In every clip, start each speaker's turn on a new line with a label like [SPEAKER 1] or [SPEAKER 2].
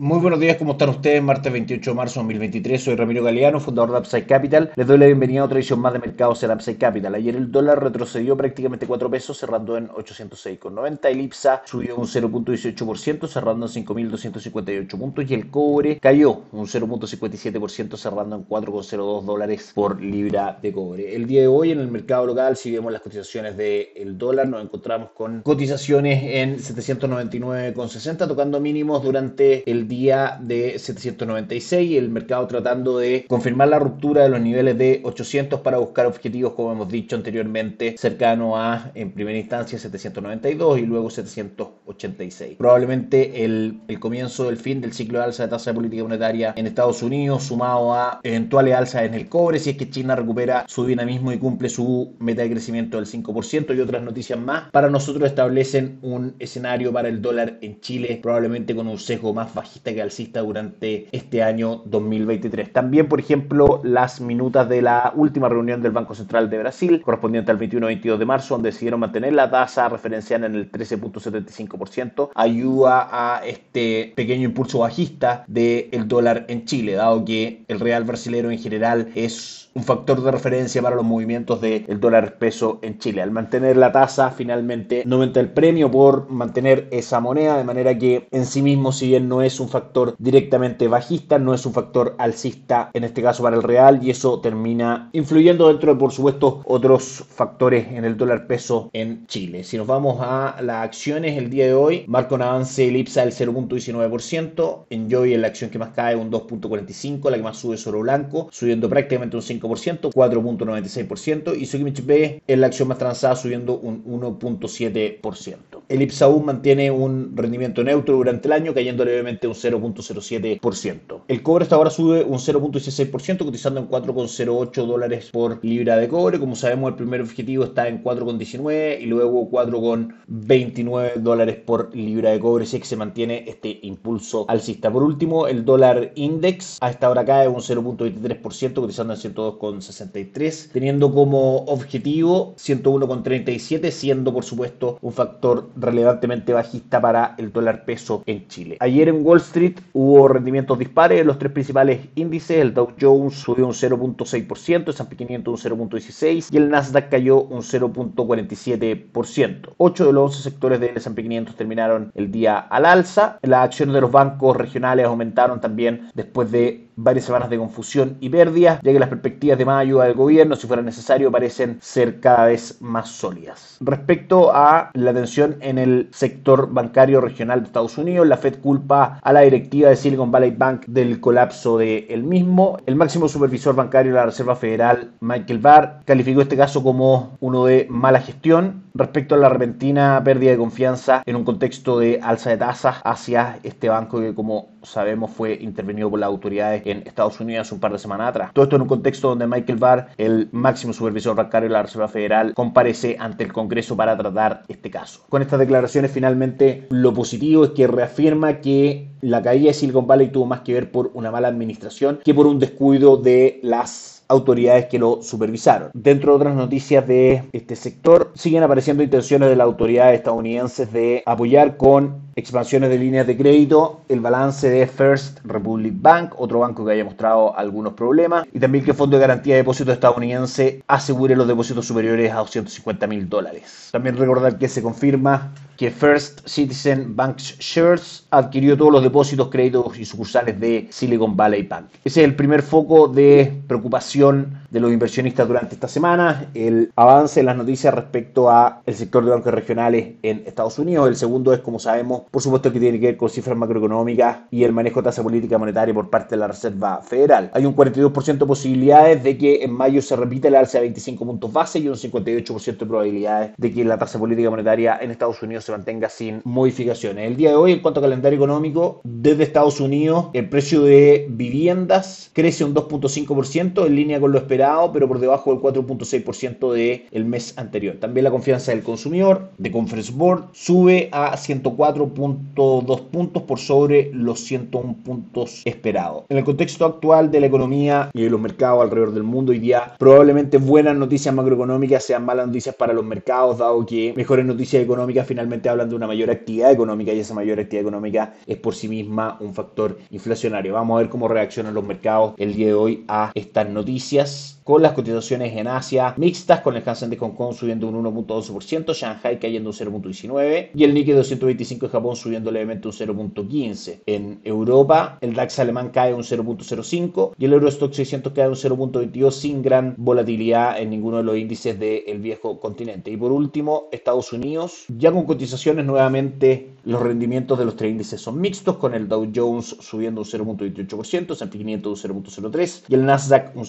[SPEAKER 1] Muy buenos días, ¿cómo están ustedes? Martes 28 de marzo de 2023, soy Ramiro Galeano, fundador de Upside Capital. Les doy la bienvenida a otra edición más de mercados en Upside Capital. Ayer el dólar retrocedió prácticamente 4 pesos, cerrando en 806,90. El IPSA subió un 0.18%, cerrando en 5.258 puntos. Y el cobre cayó un 0.57%, cerrando en 4,02 dólares por libra de cobre. El día de hoy en el mercado local, si vemos las cotizaciones del dólar, nos encontramos con cotizaciones en 799,60, tocando mínimos durante el día de 796 y el mercado tratando de confirmar la ruptura de los niveles de 800 para buscar objetivos, como hemos dicho anteriormente, cercano a, en primera instancia, 792 y luego 786. Probablemente el, el comienzo del fin del ciclo de alza de tasa de política monetaria en Estados Unidos, sumado a eventuales alzas en el cobre, si es que China recupera su dinamismo y cumple su meta de crecimiento del 5% y otras noticias más, para nosotros establecen un escenario para el dólar en Chile, probablemente con un sesgo más bajista que alcista durante este año 2023. También, por ejemplo, las minutas de la última reunión del Banco Central de Brasil, correspondiente al 21-22 de marzo, donde decidieron mantener la tasa referencial en el 13.75%, ayuda a este pequeño impulso bajista del dólar en Chile, dado que el real brasilero en general es un factor de referencia para los movimientos del dólar peso en Chile. Al mantener la tasa, finalmente no aumenta el premio por mantener esa moneda, de manera que en sí mismo, si bien no es un factor directamente bajista, no es un factor alcista en este caso para el real, y eso termina influyendo dentro de, por supuesto, otros factores en el dólar peso en Chile. Si nos vamos a las acciones, el día de hoy marca un avance el IPSA del 0.19%, en Joy en la acción que más cae un 2.45%, la que más sube sobre blanco, subiendo prácticamente un 5%. 4.96%, y Sokimich B es la acción más transada subiendo un 1.7%. El IPSAU mantiene un rendimiento neutro durante el año, cayendo levemente un 0.07%. El cobre hasta ahora sube un 0.16%, cotizando en 4.08 dólares por libra de cobre. Como sabemos, el primer objetivo está en 4.19 y luego 4.29 dólares por libra de cobre, si es que se mantiene este impulso alcista. Por último, el dólar index a esta hora cae un 0.23%, cotizando en 102.63, teniendo como objetivo 101.37, siendo por supuesto un factor relevantemente bajista para el dólar peso en Chile. Ayer en Wall Street hubo rendimientos dispares en los tres principales índices. El Dow Jones subió un 0.6%, el S&P 500 un 0.16% y el Nasdaq cayó un 0.47%. 8 de los 11 sectores del S&P 500 terminaron el día al alza. Las acciones de los bancos regionales aumentaron también después de varias semanas de confusión y pérdidas, ya que las perspectivas de más ayuda del gobierno, si fuera necesario, parecen ser cada vez más sólidas. Respecto a la tensión en el sector bancario regional de Estados Unidos, la Fed culpa a la directiva de Silicon Valley Bank del colapso del el mismo. El máximo supervisor bancario de la Reserva Federal, Michael Barr, calificó este caso como uno de mala gestión respecto a la repentina pérdida de confianza en un contexto de alza de tasas hacia este banco que como sabemos fue intervenido por las autoridades en Estados Unidos un par de semanas atrás. Todo esto en un contexto donde Michael Barr, el máximo supervisor bancario de la Reserva Federal, comparece ante el Congreso para tratar este caso. Con estas declaraciones finalmente lo positivo es que reafirma que la caída de Silicon Valley tuvo más que ver por una mala administración que por un descuido de las autoridades que lo supervisaron. Dentro de otras noticias de este sector, siguen apareciendo intenciones de las autoridades estadounidenses de apoyar con expansiones de líneas de crédito, el balance de First Republic Bank, otro banco que haya mostrado algunos problemas, y también que el Fondo de Garantía de Depósitos estadounidense asegure los depósitos superiores a 250 mil dólares. También recordar que se confirma que First Citizen Bank Shares adquirió todos los depósitos, créditos y sucursales de Silicon Valley Bank. Ese es el primer foco de preocupación de los inversionistas durante esta semana, el avance en las noticias respecto a el sector de bancos regionales en Estados Unidos. El segundo es, como sabemos, por supuesto que tiene que ver con cifras macroeconómicas y el manejo de tasa política monetaria por parte de la Reserva Federal. Hay un 42% de posibilidades de que en mayo se repita el alza de 25 puntos base y un 58% de probabilidades de que la tasa política monetaria en Estados Unidos se mantenga sin modificaciones. El día de hoy, en cuanto a calendario económico, desde Estados Unidos, el precio de viviendas crece un 2.5% en línea con lo esperado pero por debajo del 4.6% del mes anterior. También la confianza del consumidor de Conference Board sube a 104.2 puntos por sobre los 101 puntos esperados. En el contexto actual de la economía y de los mercados alrededor del mundo hoy día, probablemente buenas noticias macroeconómicas sean malas noticias para los mercados, dado que mejores noticias económicas finalmente hablan de una mayor actividad económica y esa mayor actividad económica es por sí misma un factor inflacionario. Vamos a ver cómo reaccionan los mercados el día de hoy a estas noticias con las cotizaciones en Asia mixtas, con el Hansen de Hong Kong subiendo un 1.12%, Shanghai cayendo un 0.19% y el Nikkei 225 de Japón subiendo levemente un 0.15%. En Europa, el DAX alemán cae un 0.05% y el Eurostock 600 cae un 0.22% sin gran volatilidad en ninguno de los índices del viejo continente. Y por último, Estados Unidos, ya con cotizaciones nuevamente los rendimientos de los tres índices son mixtos, con el Dow Jones subiendo un 0.28%, S&P 500 un 0.03% y el Nasdaq un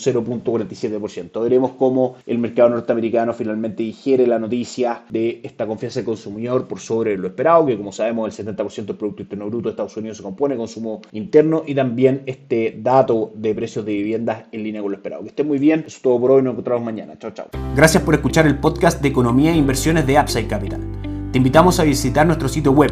[SPEAKER 1] 0.47%. Veremos cómo el mercado norteamericano finalmente digiere la noticia de esta confianza del consumidor por sobre lo esperado, que como sabemos el 70% del Producto Interno Bruto de Estados Unidos se compone de consumo interno y también este dato de precios de viviendas en línea con lo esperado. Que esté muy bien, eso es todo por hoy, nos encontramos mañana. Chao, chao.
[SPEAKER 2] Gracias por escuchar el podcast de Economía e Inversiones de Upside Capital. Te invitamos a visitar nuestro sitio web